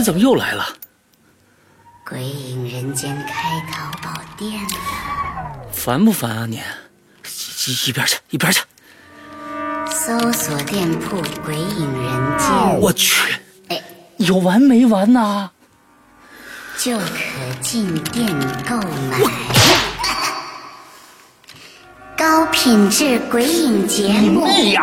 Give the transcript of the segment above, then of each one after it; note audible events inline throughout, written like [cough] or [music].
你怎么又来了？鬼影人间开淘宝店了，烦不烦啊你？一一边去，一边去！搜索店铺“鬼影人间我去，哎，有完没完呐？”就可进店购买高品质鬼影节目。妹呀！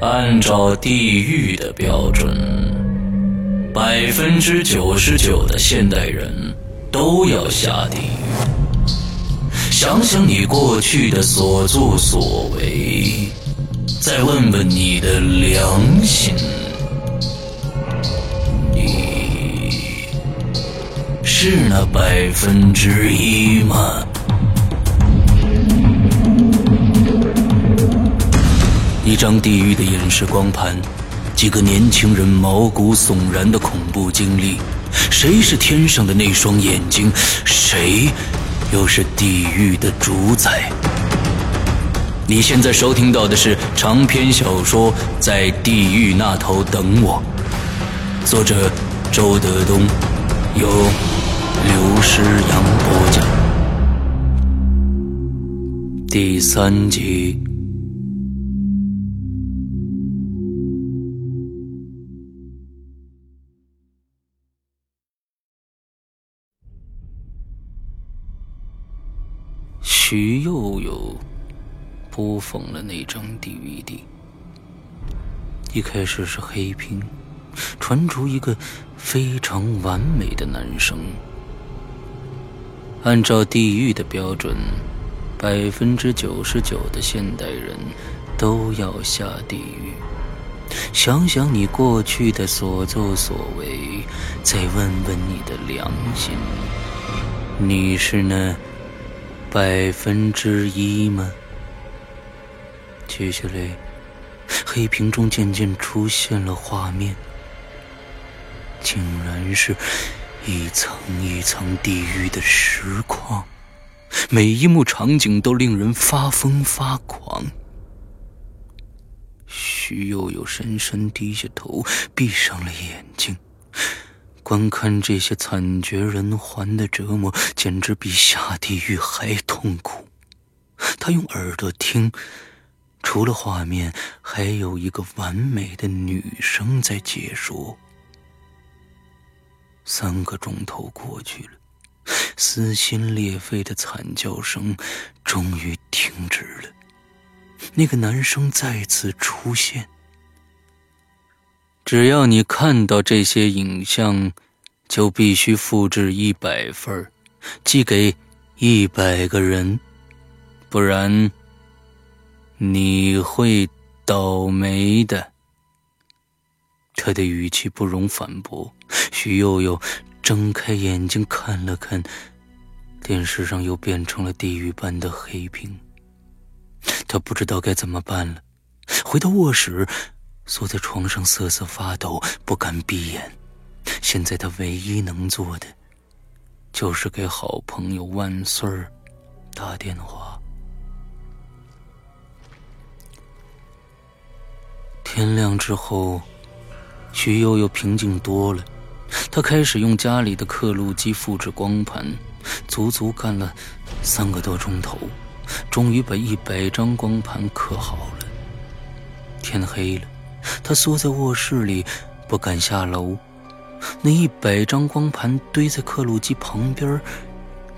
按照地狱的标准，百分之九十九的现代人都要下地狱。想想你过去的所作所为，再问问你的良心，你是那百分之一吗？张地狱的演示光盘，几个年轻人毛骨悚然的恐怖经历。谁是天上的那双眼睛？谁又是地狱的主宰？你现在收听到的是长篇小说《在地狱那头等我》，作者周德东，由刘诗阳播讲，第三集。徐佑佑播放了那张 DVD，一开始是黑屏，传出一个非常完美的男声。按照地狱的标准，百分之九十九的现代人都要下地狱。想想你过去的所作所为，再问问你的良心，你是那？百分之一吗？接下来，黑屏中渐渐出现了画面，竟然是一层一层地狱的实况，每一幕场景都令人发疯发狂。徐悠悠深深低下头，闭上了眼睛。观看这些惨绝人寰的折磨，简直比下地狱还痛苦。他用耳朵听，除了画面，还有一个完美的女声在解说。三个钟头过去了，撕心裂肺的惨叫声终于停止了。那个男生再次出现。只要你看到这些影像，就必须复制一百份寄给一百个人，不然你会倒霉的。他的语气不容反驳。徐佑佑睁开眼睛看了看，电视上又变成了地狱般的黑屏。他不知道该怎么办了，回到卧室。缩在床上瑟瑟发抖，不敢闭眼。现在他唯一能做的，就是给好朋友万岁儿打电话。天亮之后，徐悠悠平静多了。他开始用家里的刻录机复制光盘，足足干了三个多钟头，终于把一百张光盘刻好了。天黑了。他缩在卧室里，不敢下楼。那一百张光盘堆在刻录机旁边，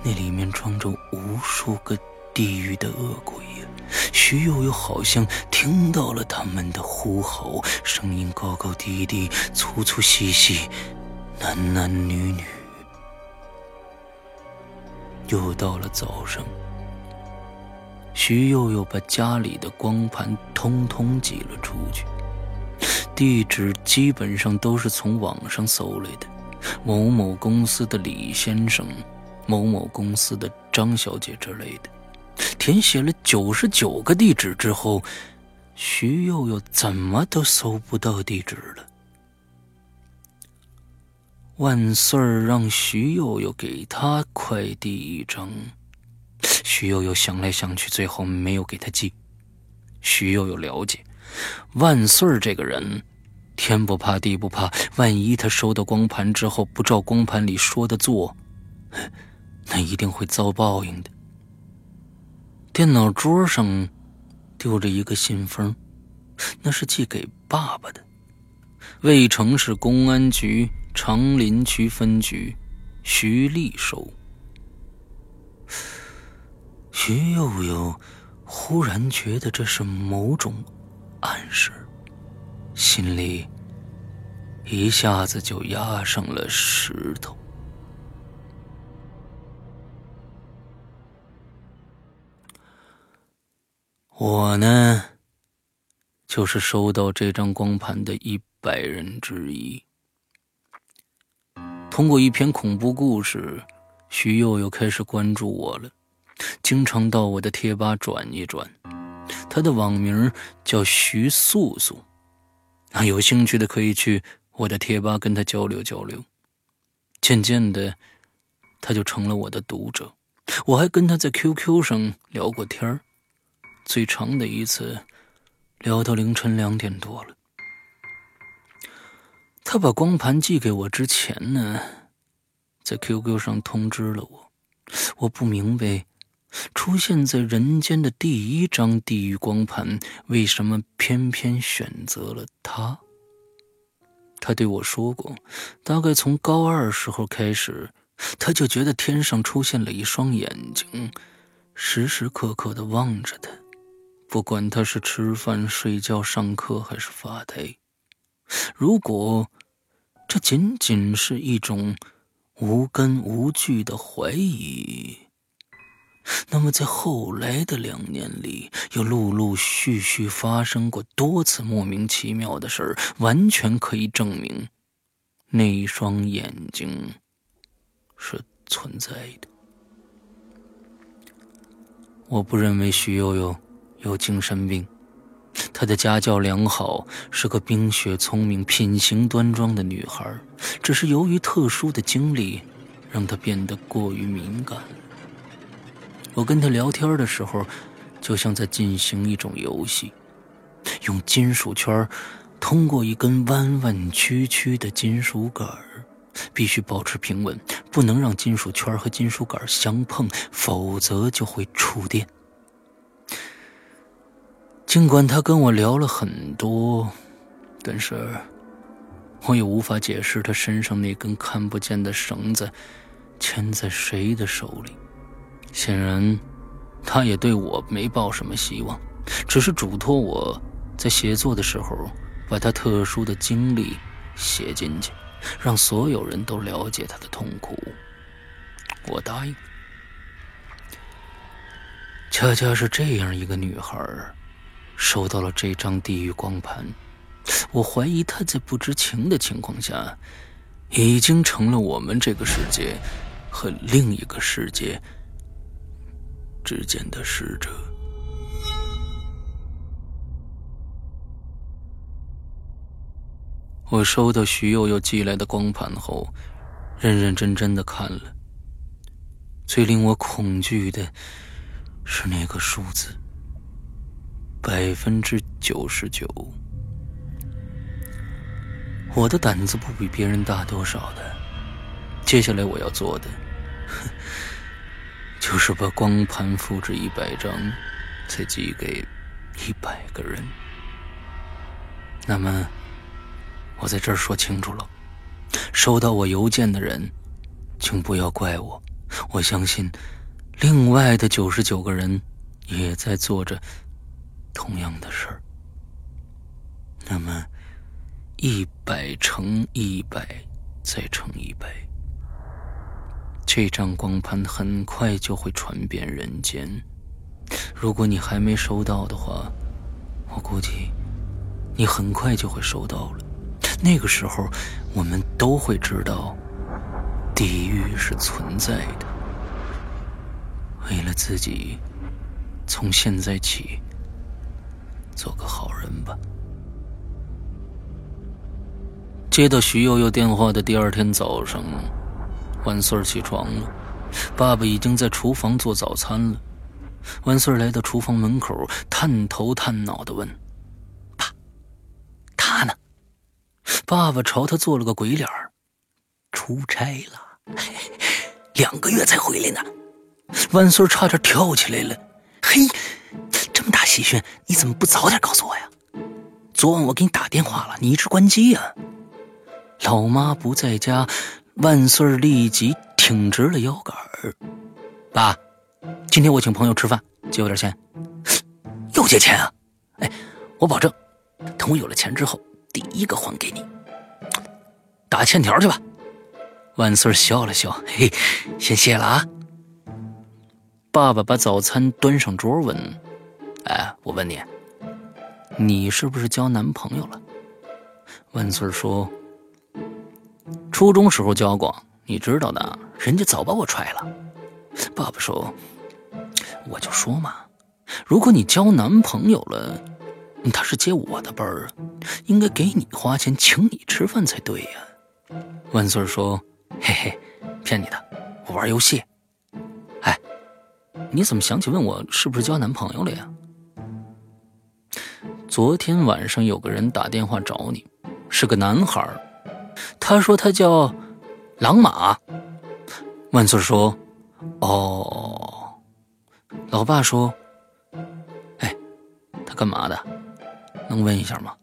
那里面装着无数个地狱的恶鬼呀！徐悠悠好像听到了他们的呼吼，声音高高低低，粗粗细细，男男女女。又到了早上，徐佑佑把家里的光盘通通寄了出去，地址基本上都是从网上搜来的，某某公司的李先生，某某公司的张小姐之类的。填写了九十九个地址之后，徐佑佑怎么都搜不到地址了。万岁儿让徐佑佑给他快递一张，徐佑佑想来想去，最后没有给他寄。徐佑佑了解，万岁儿这个人，天不怕地不怕，万一他收到光盘之后不照光盘里说的做，那一定会遭报应的。电脑桌上丢着一个信封，那是寄给爸爸的，魏城市公安局。长林区分局，徐丽收。徐悠悠忽然觉得这是某种暗示，心里一下子就压上了石头。我呢，就是收到这张光盘的一百人之一。通过一篇恐怖故事，徐佑佑开始关注我了，经常到我的贴吧转一转。他的网名叫徐素素，啊，有兴趣的可以去我的贴吧跟他交流交流。渐渐的，他就成了我的读者。我还跟他在 QQ 上聊过天最长的一次聊到凌晨两点多了。他把光盘寄给我之前呢，在 QQ 上通知了我。我不明白，出现在人间的第一张地狱光盘，为什么偏偏选择了他？他对我说过，大概从高二时候开始，他就觉得天上出现了一双眼睛，时时刻刻的望着他，不管他是吃饭、睡觉、上课还是发呆。如果这仅仅是一种无根无据的怀疑，那么在后来的两年里，又陆陆续续发生过多次莫名其妙的事儿，完全可以证明那一双眼睛是存在的。我不认为徐悠悠有精神病。她的家教良好，是个冰雪聪明、品行端庄的女孩。只是由于特殊的经历，让她变得过于敏感。我跟他聊天的时候，就像在进行一种游戏，用金属圈通过一根弯弯曲曲的金属杆必须保持平稳，不能让金属圈和金属杆相碰，否则就会触电。尽管他跟我聊了很多，但是我也无法解释他身上那根看不见的绳子牵在谁的手里。显然，他也对我没抱什么希望，只是嘱托我在写作的时候把他特殊的经历写进去，让所有人都了解他的痛苦。我答应。恰恰是这样一个女孩收到了这张地狱光盘，我怀疑她在不知情的情况下，已经成了我们这个世界和另一个世界之间的使者。我收到徐佑佑寄来的光盘后，认认真真的看了。最令我恐惧的是那个数字。百分之九十九，我的胆子不比别人大多少的。接下来我要做的，哼就是把光盘复制一百张，再寄给一百个人。那么，我在这儿说清楚了：收到我邮件的人，请不要怪我。我相信，另外的九十九个人也在做着。同样的事儿，那么一百乘一百再乘一百，这张光盘很快就会传遍人间。如果你还没收到的话，我估计你很快就会收到了。那个时候，我们都会知道地狱是存在的。为了自己，从现在起做个好人吧。接到徐悠悠电话的第二天早上，万岁儿起床了，爸爸已经在厨房做早餐了。万岁儿来到厨房门口，探头探脑的问：“爸，他呢？”爸爸朝他做了个鬼脸儿：“出差了，两个月才回来呢。”万岁儿差点跳起来了：“嘿，这么大喜讯，你怎么不早点告诉我呀？昨晚我给你打电话了，你一直关机呀。”老妈不在家，万岁儿立即挺直了腰杆儿：“爸，今天我请朋友吃饭，借我点钱。又借钱啊？哎，我保证，等我有了钱之后，第一个还给你。打欠条去吧。”万岁儿笑了笑：“嘿，先谢了啊。”爸爸把早餐端上桌，问：“哎，我问你，你是不是交男朋友了？”万岁儿说。初中时候交过，你知道的，人家早把我踹了。爸爸说：“我就说嘛，如果你交男朋友了，他是接我的班儿，应该给你花钱请你吃饭才对呀。”万岁说：“嘿嘿，骗你的，我玩游戏。哎，你怎么想起问我是不是交男朋友了呀？昨天晚上有个人打电话找你，是个男孩。”他说他叫狼马，万岁说：“哦。”老爸说：“哎，他干嘛的？能问一下吗？”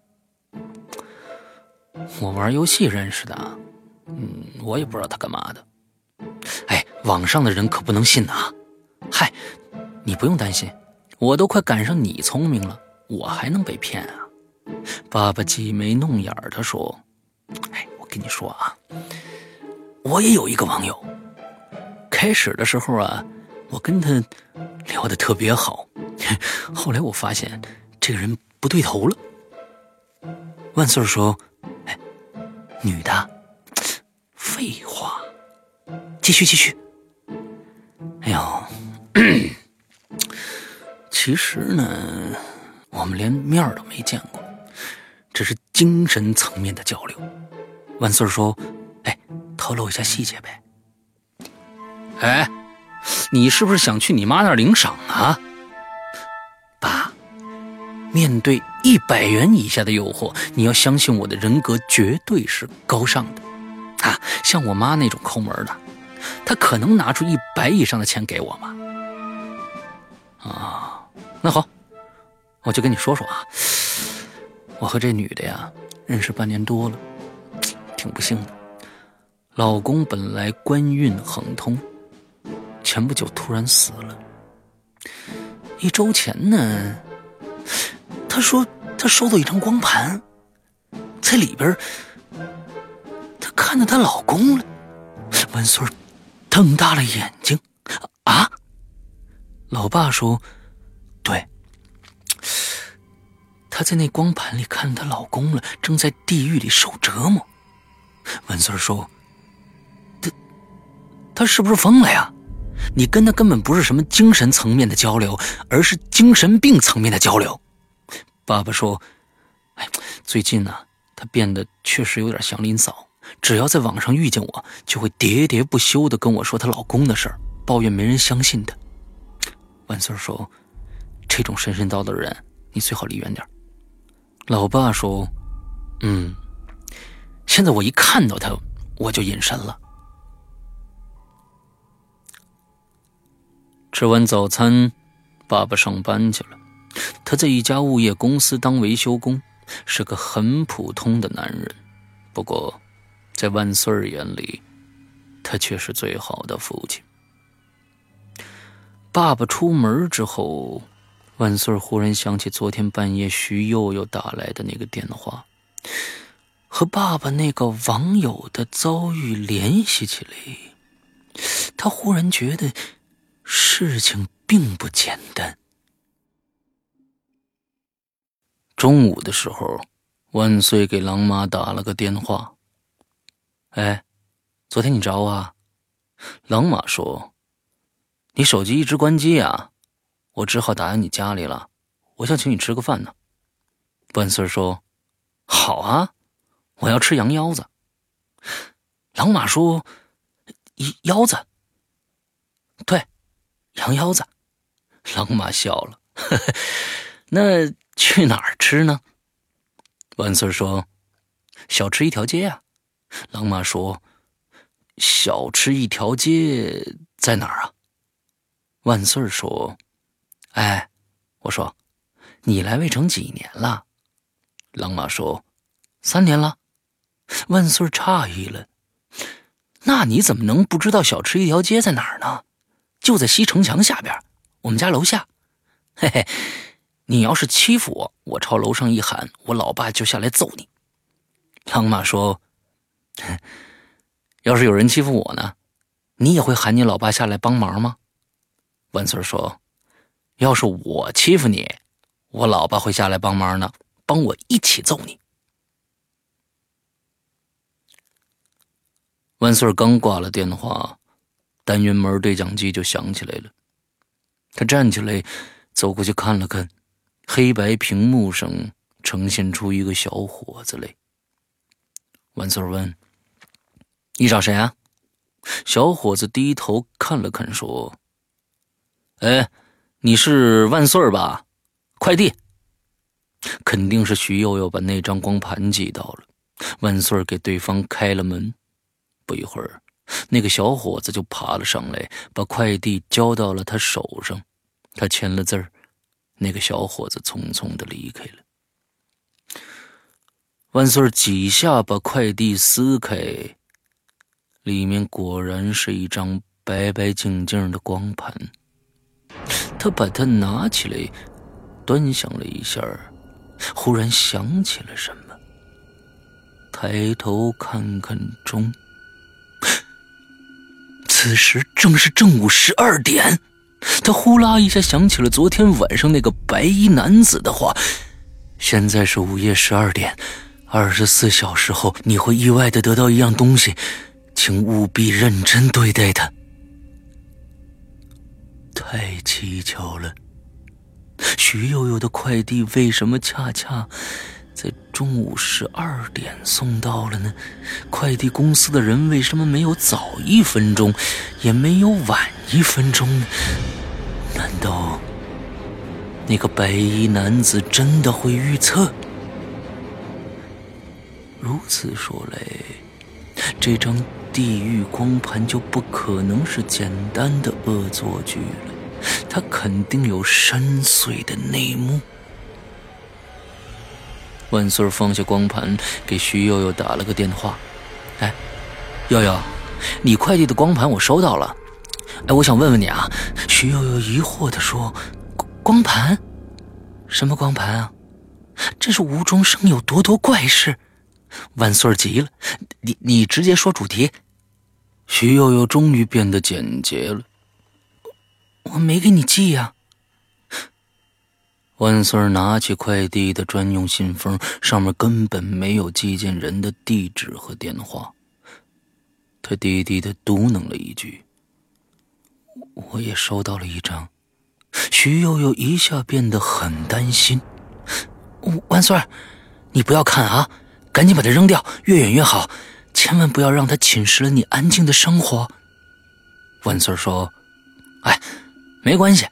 我玩游戏认识的，嗯，我也不知道他干嘛的。哎，网上的人可不能信呐。嗨，你不用担心，我都快赶上你聪明了，我还能被骗啊？爸爸挤眉弄眼的说：“。”跟你说啊，我也有一个网友。开始的时候啊，我跟他聊的特别好，[laughs] 后来我发现这个人不对头了。万岁说：“哎，女的，废话，继续继续。”哎呦，其实呢，我们连面都没见过，只是精神层面的交流。万岁说：“哎，透露一下细节呗。哎，你是不是想去你妈那儿领赏啊？爸，面对一百元以下的诱惑，你要相信我的人格绝对是高尚的。啊，像我妈那种抠门的，她可能拿出一百以上的钱给我吗？啊，那好，我就跟你说说啊，我和这女的呀，认识半年多了。”挺不幸的，老公本来官运亨通，前不久突然死了。一周前呢，她说她收到一张光盘，在里边，她看到她老公了。文孙瞪大了眼睛，啊！老爸说：“对，她在那光盘里看到她老公了，正在地狱里受折磨。”万岁说：“他，他是不是疯了呀？你跟他根本不是什么精神层面的交流，而是精神病层面的交流。”爸爸说：“哎，最近呢，他变得确实有点像林嫂。只要在网上遇见我，就会喋喋不休的跟我说她老公的事儿，抱怨没人相信她。”万岁说：“这种神神叨叨的人，你最好离远点。”老爸说：“嗯。”现在我一看到他，我就隐身了。吃完早餐，爸爸上班去了。他在一家物业公司当维修工，是个很普通的男人。不过，在万岁儿眼里，他却是最好的父亲。爸爸出门之后，万岁儿忽然想起昨天半夜徐佑佑打来的那个电话。和爸爸那个网友的遭遇联系起来，他忽然觉得事情并不简单。中午的时候，万岁给狼妈打了个电话。哎，昨天你找我啊？狼妈说：“你手机一直关机啊，我只好打到你家里了。我想请你吃个饭呢。”万岁说：“好啊，我要吃羊腰子。”郎妈说：“腰子，对，羊腰子。”郎妈笑了：“ [laughs] 那去哪儿吃呢？”万岁说：“小吃一条街啊。”郎妈说。小吃一条街在哪儿啊？万岁说：“哎，我说，你来魏城几年了？”狼马说：“三年了。”万岁诧异了：“那你怎么能不知道小吃一条街在哪儿呢？就在西城墙下边，我们家楼下。嘿嘿，你要是欺负我，我朝楼上一喊，我老爸就下来揍你。”狼马说。要是有人欺负我呢，你也会喊你老爸下来帮忙吗？万岁说：“要是我欺负你，我老爸会下来帮忙呢，帮我一起揍你。”万岁刚挂了电话，单元门对讲机就响起来了。他站起来，走过去看了看，黑白屏幕上呈现出一个小伙子来。万岁问。你找谁啊？小伙子低头看了看，说：“哎，你是万岁吧？快递，肯定是徐悠悠把那张光盘寄到了。”万岁给对方开了门，不一会儿，那个小伙子就爬了上来，把快递交到了他手上。他签了字儿，那个小伙子匆匆的离开了。万岁几下把快递撕开。里面果然是一张白白净净的光盘。他把它拿起来，端详了一下，忽然想起了什么，抬头看看钟，此时正是正午十二点。他呼啦一下想起了昨天晚上那个白衣男子的话：“现在是午夜十二点，二十四小时后你会意外的得到一样东西。”请务必认真对待他。太蹊跷了，徐悠悠的快递为什么恰恰在中午十二点送到了呢？快递公司的人为什么没有早一分钟，也没有晚一分钟呢？难道那个白衣男子真的会预测？如此说来，这张。地狱光盘就不可能是简单的恶作剧了，它肯定有深邃的内幕。万岁放下光盘，给徐悠悠打了个电话：“哎，悠悠，你快递的光盘我收到了。哎，我想问问你啊。”徐悠悠疑惑地说：“光盘？什么光盘啊？这是无中生有，多多怪事。”万岁急了，你你直接说主题。徐悠悠终于变得简洁了。我没给你寄呀。万岁拿起快递的专用信封，上面根本没有寄件人的地址和电话。他低低的嘟囔了一句：“我也收到了一张。”徐悠悠一下变得很担心。万岁，你不要看啊！赶紧把它扔掉，越远越好，千万不要让它侵蚀了你安静的生活。万岁说：“哎，没关系，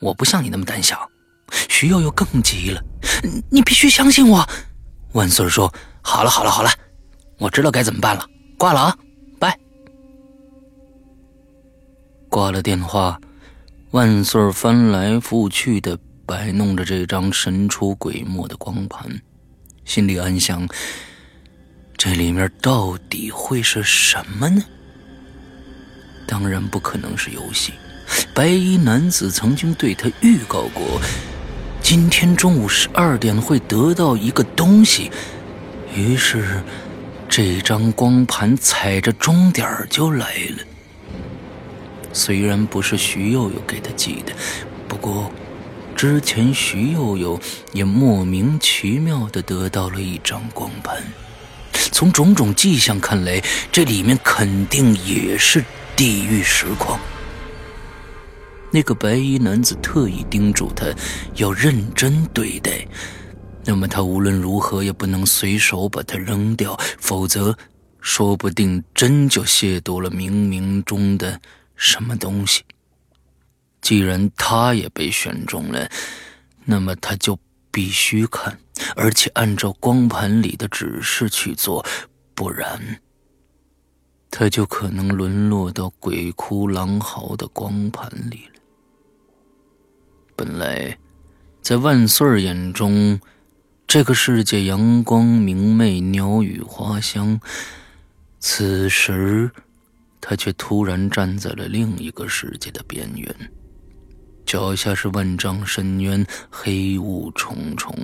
我不像你那么胆小。”徐悠悠更急了：“你必须相信我。”万岁说：“好了好了好了，我知道该怎么办了，挂了啊，拜。”挂了电话，万岁翻来覆去的摆弄着这张神出鬼没的光盘。心里暗想：这里面到底会是什么呢？当然不可能是游戏。白衣男子曾经对他预告过，今天中午十二点会得到一个东西。于是，这张光盘踩着钟点就来了。虽然不是徐佑佑给他寄的，不过。之前徐佑佑也莫名其妙的得到了一张光盘。从种种迹象看来，这里面肯定也是地狱实况。那个白衣男子特意叮嘱他要认真对待，那么他无论如何也不能随手把它扔掉，否则说不定真就亵渎了冥冥中的什么东西。既然他也被选中了，那么他就必须看，而且按照光盘里的指示去做，不然他就可能沦落到鬼哭狼嚎的光盘里。本来，在万岁儿眼中，这个世界阳光明媚，鸟语花香，此时他却突然站在了另一个世界的边缘。脚下是万丈深渊，黑雾重重，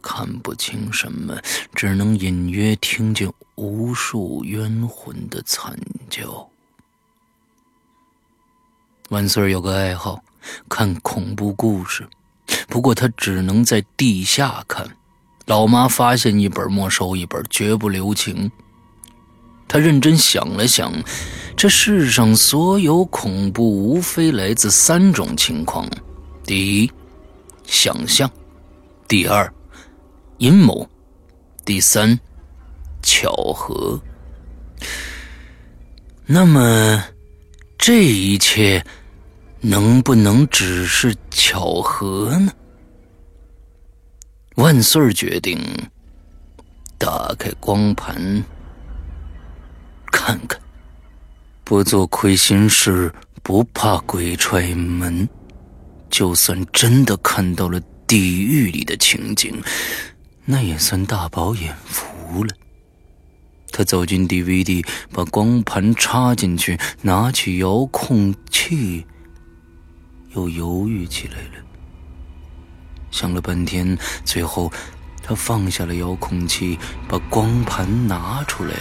看不清什么，只能隐约听见无数冤魂的惨叫。万岁有个爱好，看恐怖故事，不过他只能在地下看。老妈发现一本没收一本，绝不留情。他认真想了想。这世上所有恐怖，无非来自三种情况：第一，想象；第二，阴谋；第三，巧合。那么，这一切能不能只是巧合呢？万岁决定打开光盘看看。不做亏心事，不怕鬼踹门。就算真的看到了地狱里的情景，那也算大饱眼福了。他走进 DVD，把光盘插进去，拿起遥控器，又犹豫起来了。想了半天，最后他放下了遥控器，把光盘拿出来。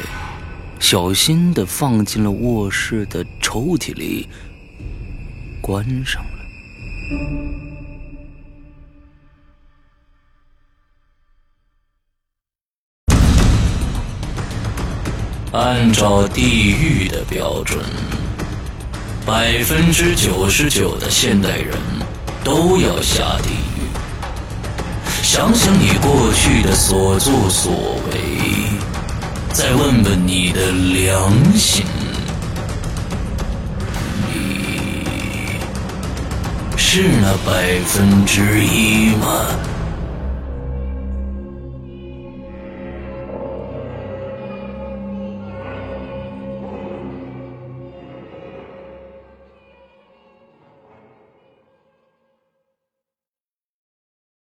小心的放进了卧室的抽屉里，关上了。按照地狱的标准，百分之九十九的现代人都要下地狱。想想你过去的所作所为。再问问你的良心，你是那百分之一吗？